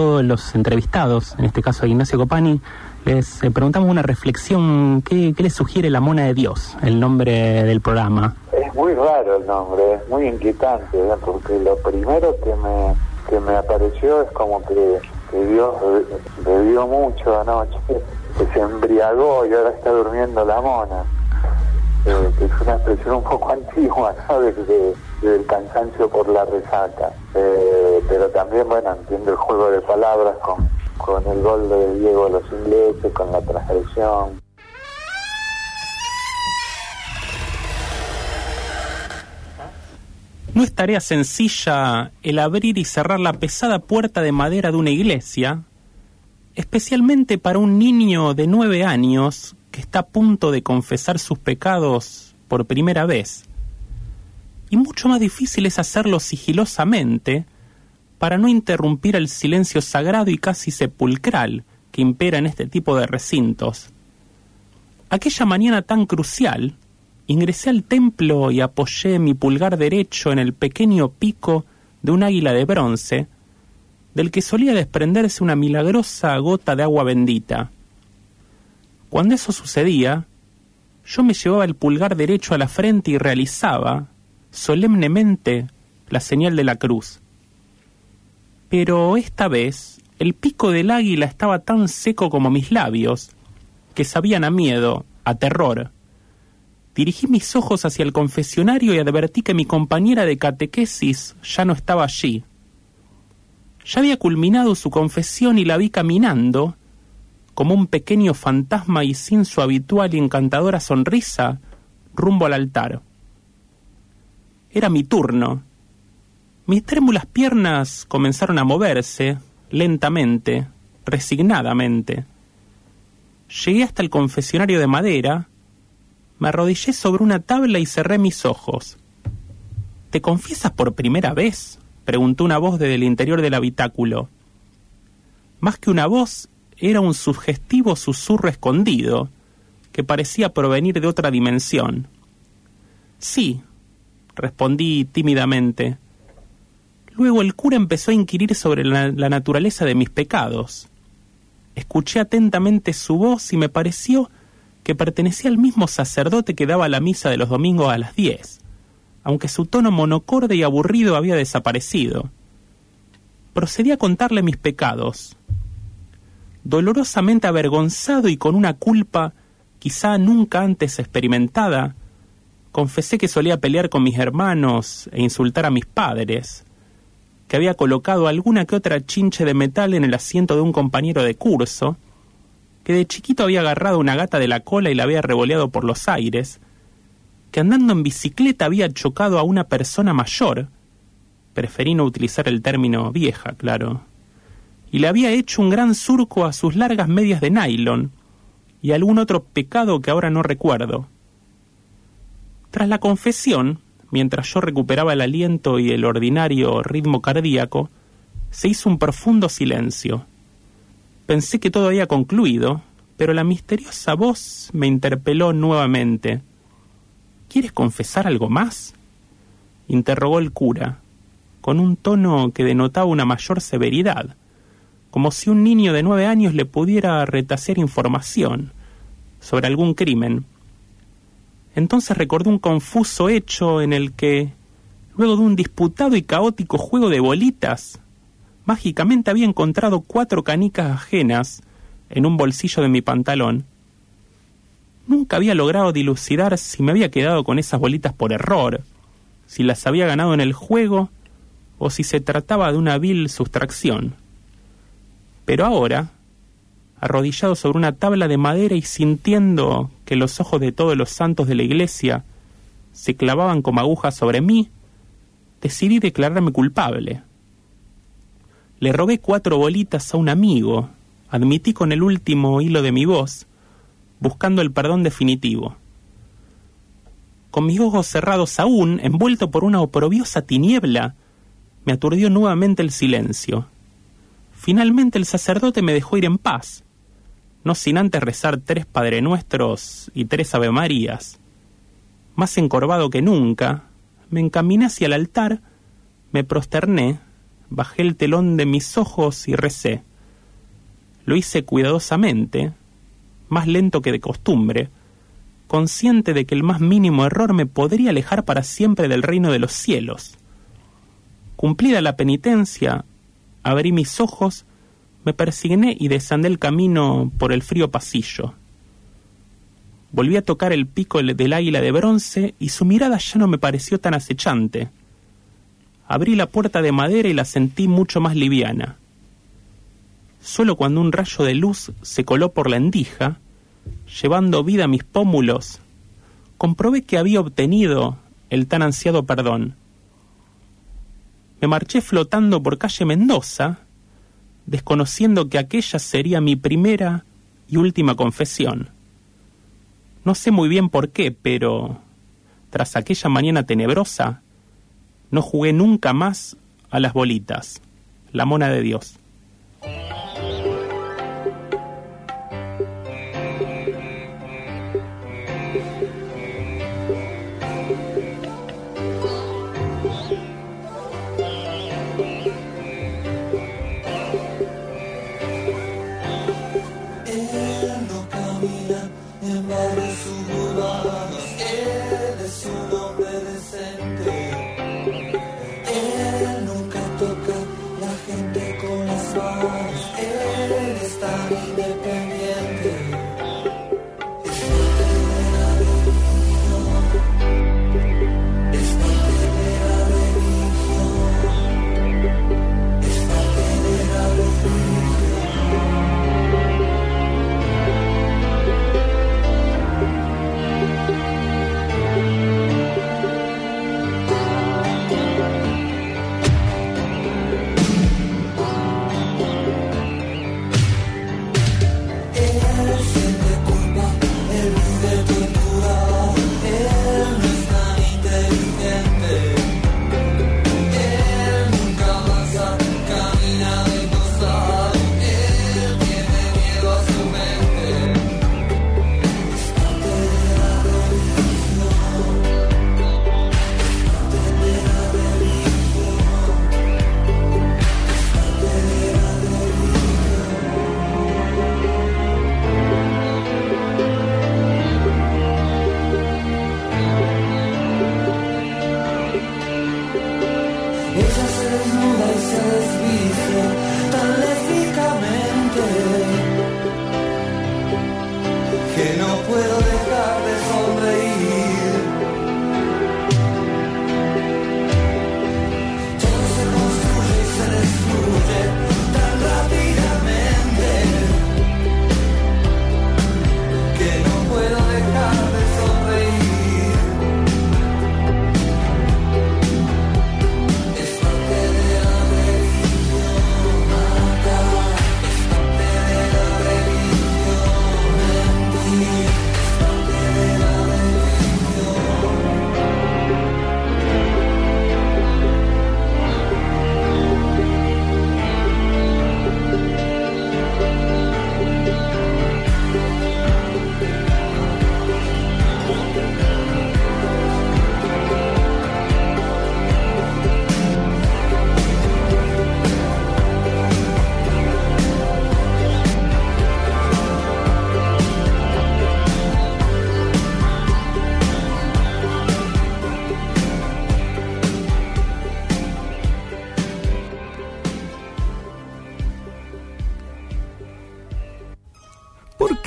Todos los entrevistados, en este caso a Ignacio Copani, les eh, preguntamos una reflexión. ¿Qué, qué les sugiere la mona de Dios, el nombre del programa? Es muy raro el nombre, es muy inquietante, ¿verdad? porque lo primero que me, que me apareció es como que, que Dios be- bebió mucho anoche, se embriagó y ahora está durmiendo la mona. Eh, que es una expresión un poco antigua. De- de- del cansancio por la resaca. Eh, pero también, bueno, entiendo el juego de palabras con, con el gol de Diego a los ingleses, con la transgresión. No es tarea sencilla el abrir y cerrar la pesada puerta de madera de una iglesia, especialmente para un niño de nueve años que está a punto de confesar sus pecados por primera vez. Y mucho más difícil es hacerlo sigilosamente para no interrumpir el silencio sagrado y casi sepulcral que impera en este tipo de recintos. Aquella mañana tan crucial, ingresé al templo y apoyé mi pulgar derecho en el pequeño pico de un águila de bronce, del que solía desprenderse una milagrosa gota de agua bendita. Cuando eso sucedía, yo me llevaba el pulgar derecho a la frente y realizaba, solemnemente, la señal de la cruz. Pero esta vez, el pico del águila estaba tan seco como mis labios, que sabían a miedo, a terror. Dirigí mis ojos hacia el confesionario y advertí que mi compañera de catequesis ya no estaba allí. Ya había culminado su confesión y la vi caminando, como un pequeño fantasma y sin su habitual y encantadora sonrisa, rumbo al altar. Era mi turno. Mis trémulas piernas comenzaron a moverse, lentamente, resignadamente. Llegué hasta el confesionario de madera, me arrodillé sobre una tabla y cerré mis ojos. ¿Te confiesas por primera vez? preguntó una voz desde el interior del habitáculo. Más que una voz, era un sugestivo susurro escondido, que parecía provenir de otra dimensión. Sí, respondí tímidamente. Luego el cura empezó a inquirir sobre la, naturaleza de mis pecados. Escuché atentamente su voz y me pareció que pertenecía al mismo sacerdote que daba la misa de los domingos a las diez, aunque su tono monocorde y aburrido había desaparecido. Procedí a contarle mis pecados. Dolorosamente avergonzado y con una culpa quizá nunca antes experimentada, confesé que solía pelear con mis hermanos e insultar a mis padres, que había colocado alguna que otra chinche de metal en el asiento de un compañero de curso, que de chiquito había agarrado una gata de la cola y la había revoleado por los aires, que andando en bicicleta había chocado a una persona mayor, preferí no utilizar el término vieja, claro, y le había hecho un gran surco a sus largas medias de nylon, y algún otro pecado que ahora no recuerdo. Tras la confesión, mientras yo recuperaba el aliento y el ordinario ritmo cardíaco, se hizo un profundo silencio. Pensé que todo había concluido, pero la misteriosa voz me interpeló nuevamente. ¿Quieres confesar algo más? interrogó el cura, con un tono que denotaba una mayor severidad como si un niño de nueve años le pudiera retasear información sobre algún crimen. Entonces recordó un confuso hecho en el que, luego de un disputado y caótico juego de bolitas, mágicamente había encontrado cuatro canicas ajenas en un bolsillo de mi pantalón. Nunca había logrado dilucidar si me había quedado con esas bolitas por error, si las había ganado en el juego o si se trataba de una vil sustracción. Pero ahora, arrodillado sobre una tabla de madera y sintiendo que los ojos de todos los santos de la iglesia se clavaban como agujas sobre mí, decidí declararme culpable. Le robé cuatro bolitas a un amigo, admití con el último hilo de mi voz, buscando el perdón definitivo. Con mis ojos cerrados aún, envuelto por una oprobiosa tiniebla, me aturdió nuevamente el silencio. Finalmente el sacerdote me dejó ir en paz, no sin antes rezar tres Padre Nuestros y tres Ave Marías. Más encorvado que nunca, me encaminé hacia el altar, me prosterné, bajé el telón de mis ojos y recé. Lo hice cuidadosamente, más lento que de costumbre, consciente de que el más mínimo error me podría alejar para siempre del reino de los cielos. Cumplida la penitencia, abrí mis ojos, me persigné y desandé el camino por el frío pasillo. Volví a tocar el pico del águila de bronce y su mirada ya no me pareció tan acechante. Abrí la puerta de madera y la sentí mucho más liviana. Solo cuando un rayo de luz se coló por la endija, llevando vida a mis pómulos, comprobé que había obtenido el tan ansiado perdón me marché flotando por calle Mendoza, desconociendo que aquella sería mi primera y última confesión. No sé muy bien por qué, pero tras aquella mañana tenebrosa, no jugué nunca más a las bolitas, la mona de Dios.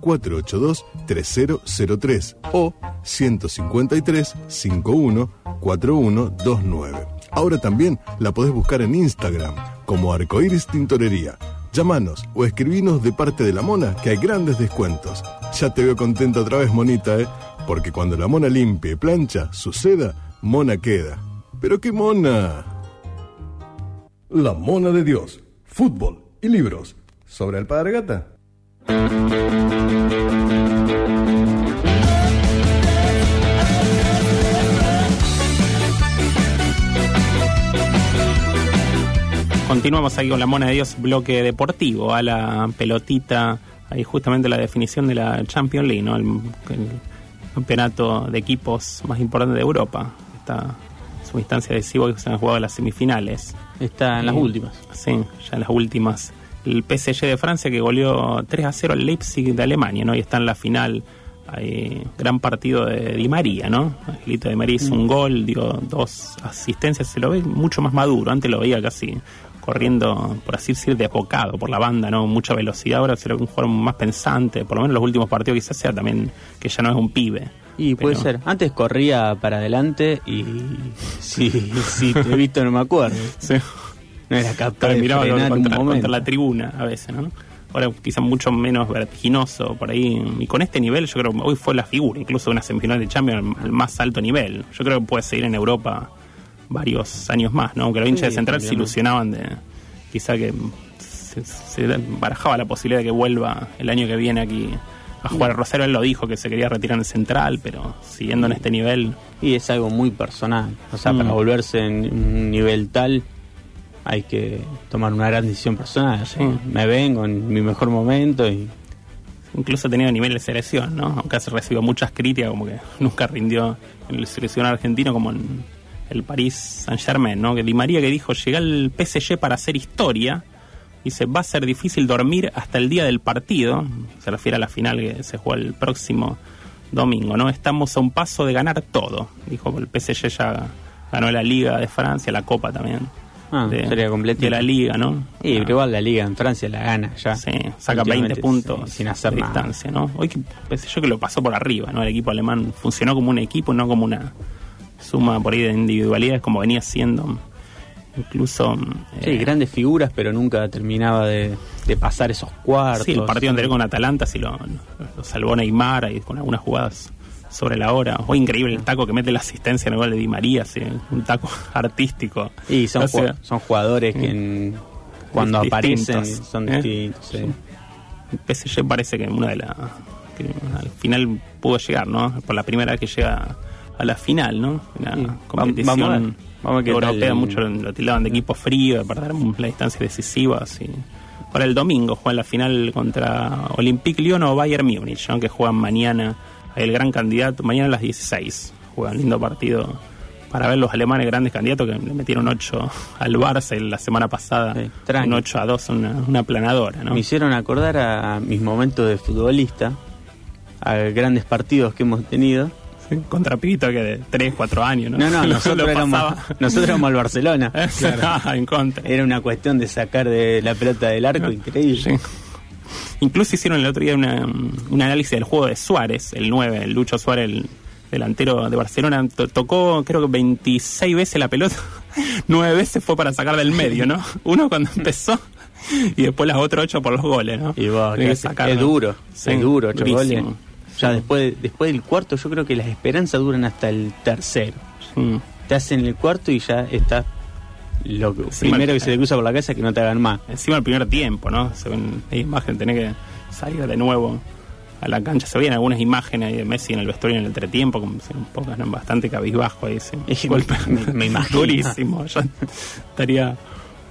482-3003 o 153-514129. Ahora también la podés buscar en Instagram como Arcoiris Tintorería. Llámanos o escribinos de parte de la mona que hay grandes descuentos. Ya te veo contenta otra vez, monita, ¿eh? Porque cuando la mona limpia y plancha, suceda, mona queda. ¿Pero qué mona? La mona de Dios. Fútbol y libros. ¿Sobre alpargata? Continuamos ahí con la Mona de Dios, bloque deportivo, a la pelotita, ahí justamente la definición de la Champions League, ¿no? el, el campeonato de equipos más importante de Europa. Está su instancia decisiva que se han jugado las semifinales. Está en las Y- últimas. Sí, ya en las últimas. El PSG de Francia que goleó 3 a 0 al Leipzig de Alemania, ¿no? Y está en la final. Hay gran partido de Di María, ¿no? Angelito Di María hizo un gol, dio dos asistencias, se lo ve mucho más maduro. Antes lo veía casi corriendo, por así decir, de apocado por la banda, ¿no? Mucha velocidad. Ahora se lo ve un jugador más pensante, por lo menos en los últimos partidos quizás sea también que ya no es un pibe. Y puede Pero- ser. Antes corría para adelante y si, si te he visto no me acuerdo. Sí. No era capaz de miraba frenar un contra, momento. contra la tribuna a veces, ¿no? Ahora quizá mucho menos vertiginoso por ahí. Y con este nivel yo creo que hoy fue la figura, incluso de una semifinal de Champions al, más alto nivel. Yo creo que puede seguir en Europa varios años más, ¿no? Aunque los hinchas Sí, de Central se ilusionaban de quizá que se, se barajaba la posibilidad de que vuelva el año que viene aquí a jugar. Rosario él lo dijo que se quería retirar en Central, pero siguiendo en este nivel... Y es algo muy personal. O sea, Mm. para volverse en un nivel tal hay que tomar una gran decisión personal. Sí. Me vengo en mi mejor momento y incluso ha tenido nivel de selección, ¿no? Aunque se recibió muchas críticas, como que nunca rindió en el seleccionado argentino como en el París Saint Germain, ¿no? Que Di María que dijo, llega el PSG para hacer historia, dice, va a ser difícil dormir hasta el día del partido, se refiere a la final que se juega el próximo domingo, ¿no? Estamos a un paso de ganar todo, dijo, el PSG ya ganó la Liga de Francia, la Copa también. Ah, de, sería de la Liga, ¿no? Ah. pero igual la liga en Francia la gana ya. Sí, saca 20 Últimamente, puntos sí, sin hacer de nada. distancia, ¿no? Hoy que pensé yo que lo pasó por arriba, ¿no? El equipo alemán funcionó como un equipo, no como una suma por ahí de individualidades como venía siendo. Incluso Sí, eh, grandes figuras, pero nunca terminaba de, de pasar esos cuartos. sí, el partido anterior con Atalanta sí lo, lo salvó Neymar ahí con algunas jugadas sobre la hora. Hoy increíble el taco que mete la asistencia en el gol de Di María, sí, un taco artístico. Y son, O sea, ju- son jugadores que en- cuando aparecen son ¿eh? distintos. sí. PSG parece que una de las al final pudo llegar, ¿no? Por la primera vez que llega a la final, ¿no? Una Sí. competición Vamos a ver. Vamos a ver europea, mucho lo tildaban de equipo frío, de perder la distancia decisiva, así. Para el domingo juegan la final contra Olympique Lyon o Bayern Múnich, ¿no? Que juegan mañana, el gran candidato, mañana a las 16. Juegan lindo partido para ver los alemanes grandes candidatos que le metieron 8 al Barça la semana pasada, Sí, un 8 a 2, una, una planadora, ¿no? Me hicieron acordar a mis momentos de futbolista, a grandes partidos que hemos tenido. Sí, Contra pibito que de 3, 4 años, ¿no? No, no, nosotros, éramos, nosotros éramos el Barcelona. Ah, en contra. Era una cuestión de sacar de la pelota del arco increíble. Sí. Incluso hicieron el otro día una, un análisis del juego de Suárez, el 9, el Lucho Suárez, el delantero de Barcelona. To- tocó, creo que 26 veces la pelota. 9 veces fue para sacar del medio, ¿no? Uno cuando empezó y después las otras 8 por los goles, ¿no? Y vos, Tenés que es, duro, Sí, es duro, ocho durísimo. goles. Ya después, después del cuarto, yo creo que las esperanzas duran hasta el tercero. Mm. Te hacen el cuarto y ya está lo que- primero que se te cruza por la cabeza es que no te hagan más. Encima el primer tiempo, ¿no? Se ven la imagen, tenés que salir de nuevo a la cancha. Se veían algunas imágenes de Messi en el vestuario en el entretiempo, como si un poco, ¿no? bastante cabizbajo ahí. sí. Me- me imagino. Durísimo. Yo estaría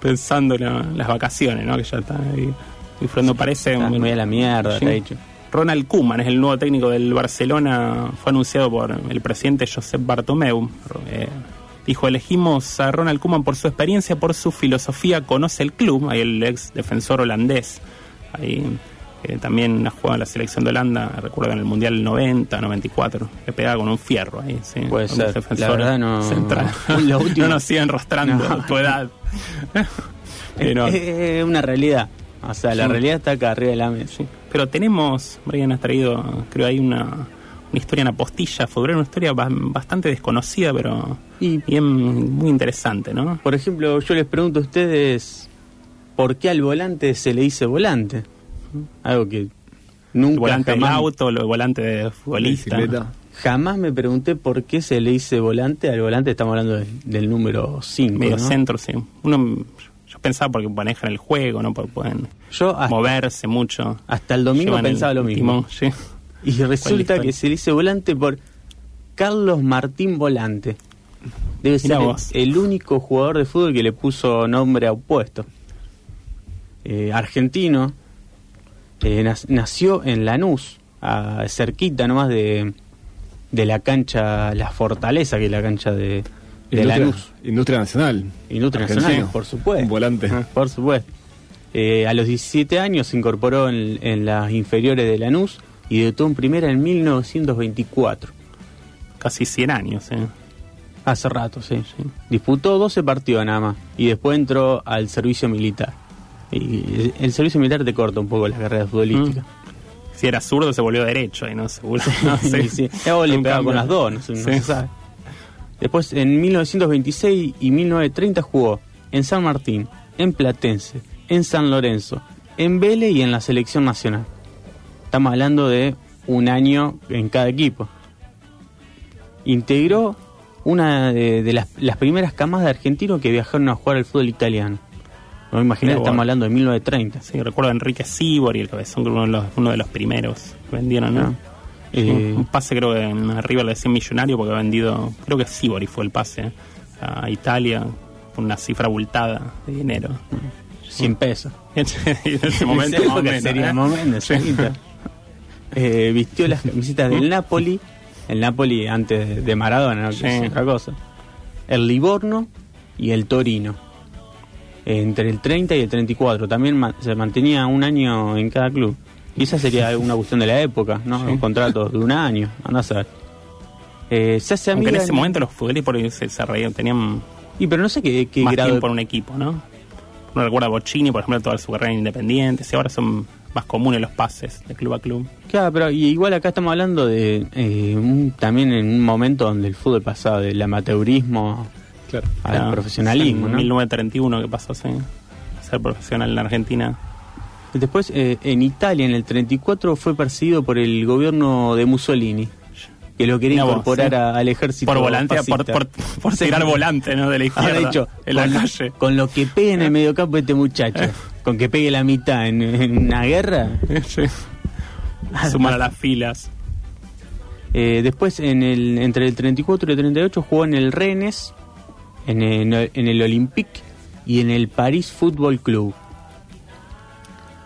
pensando en la- las vacaciones, ¿no? Que ya está ahí disfrutando. Parece. Está un- muy a la mierda, te he dicho. Ronald Koeman es el nuevo técnico del Barcelona. Fue anunciado por el presidente Josep Bartomeu. Eh, dijo, elegimos a Ronald Koeman por su experiencia, por su filosofía, conoce el club. Ahí el ex defensor holandés. Ahí eh, también ha jugado en la selección de Holanda, recuerdo en el Mundial 90, 94. Le pegaba con un fierro ahí. Sí, Puede ser. defensor La verdad no- central. No nos sigan rostrando No. tu edad. Pero- Es una realidad. O sea, la Sí. realidad está acá arriba de la mesa. Pero tenemos, Brian has traído, creo hay una, una historia en apostilla, fue una historia ba- bastante desconocida, pero bien muy interesante, ¿no? Por ejemplo, yo les pregunto a ustedes, ¿por qué al volante se le dice volante? Algo que nunca El volante jamás, auto, el volante de futbolista. jamás me pregunté por qué se le dice volante. Al volante estamos hablando de- del número 5. Medio centro, sí. Uno, yo pensaba porque manejan el juego, ¿no? Porque pueden Yo hasta- moverse mucho. Hasta el domingo el pensaba lo mismo. timón, sí. Y resulta que se le dice volante por Carlos Martín Volante. Debe ser el, único jugador de fútbol que le puso nombre a opuesto. Eh, argentino. eh, nac- nació en Lanús, a, cerquita nomás de, de la cancha La Fortaleza, que es la cancha de, de Industria, Lanús. Industria Nacional. Industria. Nacional, por supuesto. Un volante. Por supuesto. Eh, a los 17 años se incorporó en, en las inferiores de Lanús y debutó en primera en 1924. Casi 100 años, ¿eh? Hace rato, sí. Disputó 12 partidos nada más y después entró al servicio militar. Y el, servicio militar te corta un poco la carrera futbolística. Si era zurdo se volvió derecho y no seguro. No sé. Sí, sí. Luego le pegaba con las dos, no, no Sí. se sabe. Después, en 1926 y 1930 jugó en San Martín, en Platense, en San Lorenzo, en Vélez y en la selección nacional. Estamos hablando de un año en cada equipo. Integró una de, de las, las primeras camas de argentinos que viajaron a jugar al fútbol italiano. No me imagino, Mirá estamos hablando de 1930. Sí, recuerdo a Enrique Sibor y el cabezón, que uno de los, uno de los primeros que vendieron, ¿no? Ah. Eh, un pase creo que en River le decían millonario porque ha vendido, creo que Sibori fue el pase a Italia con una cifra abultada de dinero. 100 pesos. en ese momento Sí, más o porque menos, sería ¿eh? más Eh, vistió las camisetas del Napoli, el Napoli antes de Maradona, ¿no? que Sí. es otra cosa. El Livorno y el Torino. Entre el 30 y el 34. También ma- se mantenía un año en cada club. Y esa sería una cuestión de la época, ¿no? Un contrato de un año, anda a saber. Eh, se hace Aunque en ese momento los futbolistas por se, se reían, tenían Y pero no sé qué, qué más grado en un equipo, ¿no? Uno recuerda a Bocini, por ejemplo, toda su carrera en Independiente, y ahora son más comunes los pases de club a club. Claro, pero igual acá estamos hablando de eh, un- también en un momento donde el fútbol pasaba del amateurismo al Claro, profesionalismo, en ¿no? 1931 que pasó, sí, a ser profesional en Argentina. Después, eh, en Italia, en el 34, fue perseguido por el gobierno de Mussolini, que lo quería incorporar sí. a- al ejército. Por volante, por, por, por Sí. tirar volante, ¿no? De la izquierda. Ahora en la con, calle. con lo que pegue en el mediocampo este muchacho, con que pegue la mitad en, en una guerra. Sumar a las filas. Eh, después, en el, entre el 34 y el 38, jugó en el Rennes, en el, en el Olympique y en el Paris Football Club.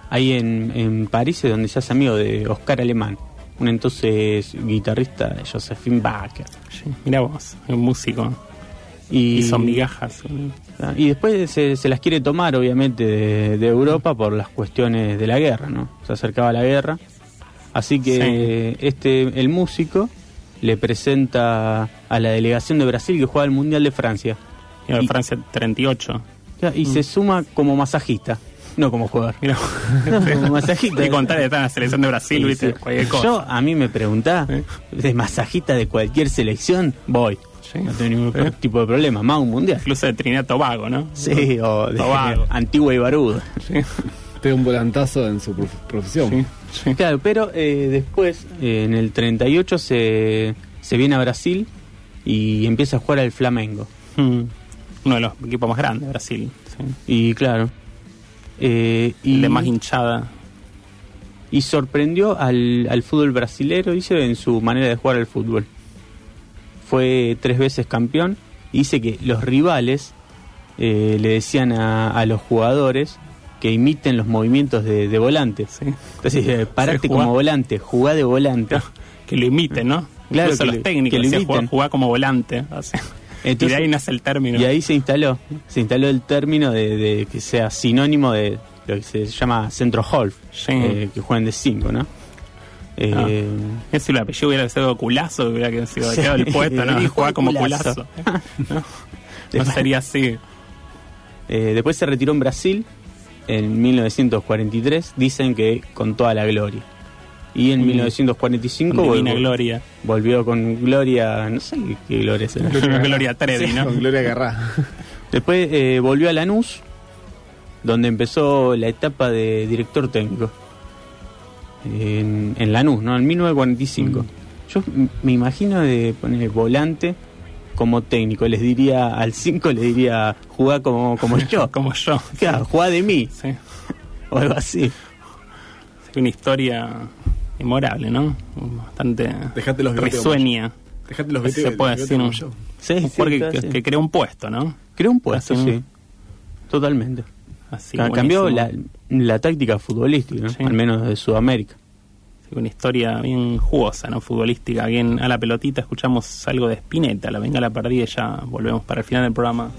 Ahí en, en París es donde se hace amigo de Oscar Alemán, un entonces guitarrista Josephine Baker. Mira vos, un músico. Y, Y son migajas. Ah, Y después se, se las quiere tomar, obviamente, de, de Europa por las cuestiones de la guerra, ¿no? Se acercaba la guerra. Así que este el músico le presenta a la delegación de Brasil que juega el Mundial de Francia. Y Francia 38. Ya, Y se suma como masajista, no como jugador. Mira, No, como masajista. Y contar de estar en la selección de Brasil, Sí, viste, sí. cualquier cosa. Yo, a mí me preguntás, de masajista de cualquier selección, voy. No tengo ningún tipo de problema, más un mundial. Incluso de Trinidad Tobago, ¿no? Sí, o de Tobago. Antigua y Baruda. Pega un volantazo en su prof- profesión. Claro, pero eh, después, eh, en el 38, se, se viene a Brasil y empieza a jugar al Flamengo. Mm. Uno de los equipos más grandes de Brasil. sí. Y claro. Eh, y, de más hinchada. y sorprendió al, al fútbol brasilero, dice, en su manera de jugar al fútbol. Fue tres veces campeón y dice que los rivales eh, le decían a, a los jugadores que imiten los movimientos de, de volante. Entonces, eh, parate como volante, jugá de volante. Que lo imiten, ¿no? Claro, Incluso que los lo- técnicos que lo imiten. jugá, jugá como volante. o sea, y de ahí nace el término. Y ahí se instaló, se instaló el término de, de que sea sinónimo de lo que se llama centro half, eh, que juegan de 5, ¿no? Eh, Ah. Es si el apellido hubiera sido culazo, hubiera sido Sí. el puesto, ¿no? Y Jugaba como Culazo. culazo. ¿no? No sería así. Eh, después se retiró en Brasil en 1943, dicen que con toda la gloria. Y en Mm. 1945 Con divina volvió- gloria. volvió con Gloria, no sé qué, Gloria será. Gloria Trevi, ¿no? Con Gloria Garrá. Después eh, volvió a Lanús, donde empezó la etapa de director técnico. En, en Lanús, ¿no? En 1945. Yo m- me imagino de poner volante como técnico. Les diría, al 5 le diría, jugá como, como yo. como yo. Claro, jugá de mí. Sí. O algo así. Sí, Una historia memorable, ¿no? Bastante Dejate los risueña. Dejate los se puede decir. un-. Sí, sí, jugador que, creó un puesto, ¿no? Creó un puesto, Así, sí. Totalmente. Así, Ca- Cambió la, buenísimo. la táctica futbolística, ¿no? al menos de Sudamérica. Sí, una historia bien jugosa, ¿no? Futbolística. Bien a la pelotita escuchamos algo de Spinetta, la venga la perdida y ya volvemos para el final del programa.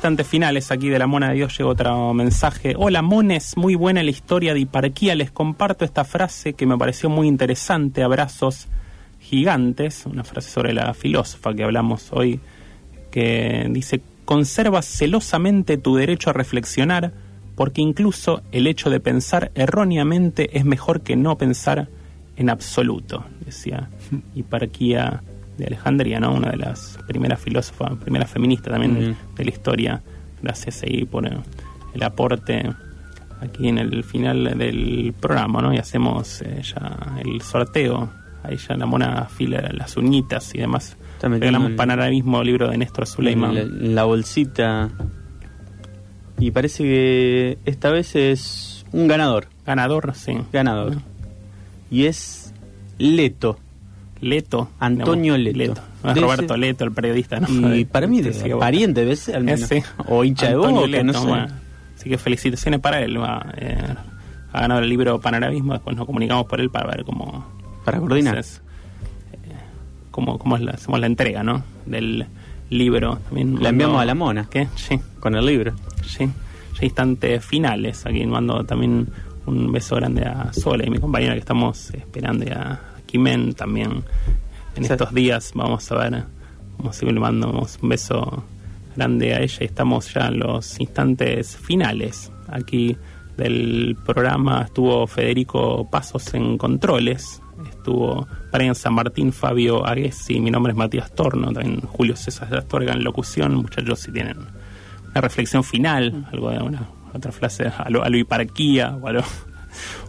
Instantes finales aquí de la Mona de Dios llega otro mensaje. Hola Mones, muy buena la historia de Hiparquía. Les comparto esta frase que me pareció muy interesante. Abrazos gigantes. Una frase sobre la filósofa que hablamos hoy. Que dice, conserva celosamente tu derecho a reflexionar porque incluso el hecho de pensar erróneamente es mejor que no pensar en absoluto, decía Hiparquía de Alejandría, ¿no? Una de las primeras filósofas, primera feminista también de- la historia. Gracias ahí por eh, el aporte aquí en el final del programa, ¿no? Y hacemos eh, ya el sorteo. Ahí ya la mona fila las uñitas y demás. Regalamos el- panoramismo libro de Néstor Suleiman. La, la bolsita. Y parece que esta vez es un ganador. Ganador, sí. Ganador. Y es Leto. Leto. Antonio digamos, Leto. No es Debe Roberto Leto, el periodista, ¿no? Y para mí, de- sí, pariente ser, al menos. Ese. O hincha de Antonio boca, Leto, no sé. bueno. Así que felicitaciones para él. va, eh, ha ganado el libro Panoramismo. Después nos comunicamos por él para ver cómo. Para coordinar. entonces, eh, cómo, cómo es la- hacemos la entrega, ¿no? Del libro. También La enviamos a la mona. ¿Qué? Sí. Con el libro. Sí. Ya instantes finales. Aquí mando también un beso grande a Sola y mi compañera que estamos esperando y a Kimen también. En Sí. estos días vamos a ver, vamos a ir le mandamos un beso grande a ella y estamos ya en los instantes finales aquí del programa. Estuvo Federico Pasos en controles, estuvo Brian San Martín, Fabio Aguesi, mi nombre es Matías Torno, también Julio César Astorga en locución. Muchachos, si tienen una reflexión final, algo de una otra frase a lo, a lo hiparquía o a lo,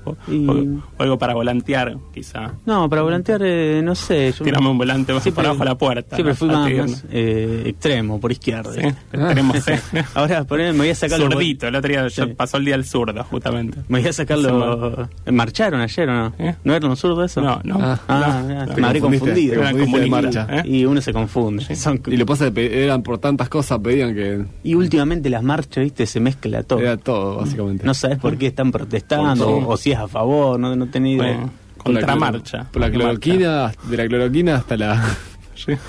O, Y- o- o algo para volantear, quizá. No, para volantear, eh, no sé. Yo Tirame un volante más Siempre- por abajo de la puerta. Siempre fui a más, eh, extremo, por izquierda. Sí, extremo. Ahora me voy a sacar los- Zurdito, el otro día Sí. yo- pasó el día del zurdo, justamente. Me voy a sacar Se los... ¿Marcharon ayer o no? ¿Eh? ¿No eran los zurdos eso? No, no. Ah, No, ah, no. me habré confundido. marcha. ¿eh? Y uno se confunde. Son- Y lo que pasa es que eran por tantas cosas, pedían que Y últimamente las marchas, viste, se mezcla todo. era todo, básicamente. No sabes por qué están protestando o si a favor, no, no idea. Bueno, la contramarcha. Por la cloroquina, de la cloroquina hasta la...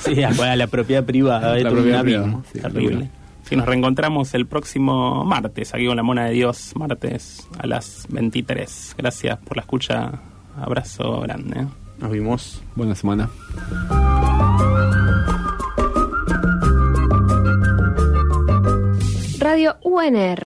Sí, a, a la propiedad privada, La un propiedad privada, sí. Terrible. Si nos reencontramos el próximo martes, aquí con la Mona de Dios, martes a las 23. Gracias por la escucha. Abrazo grande. Nos vimos. Buena semana. Radio UNR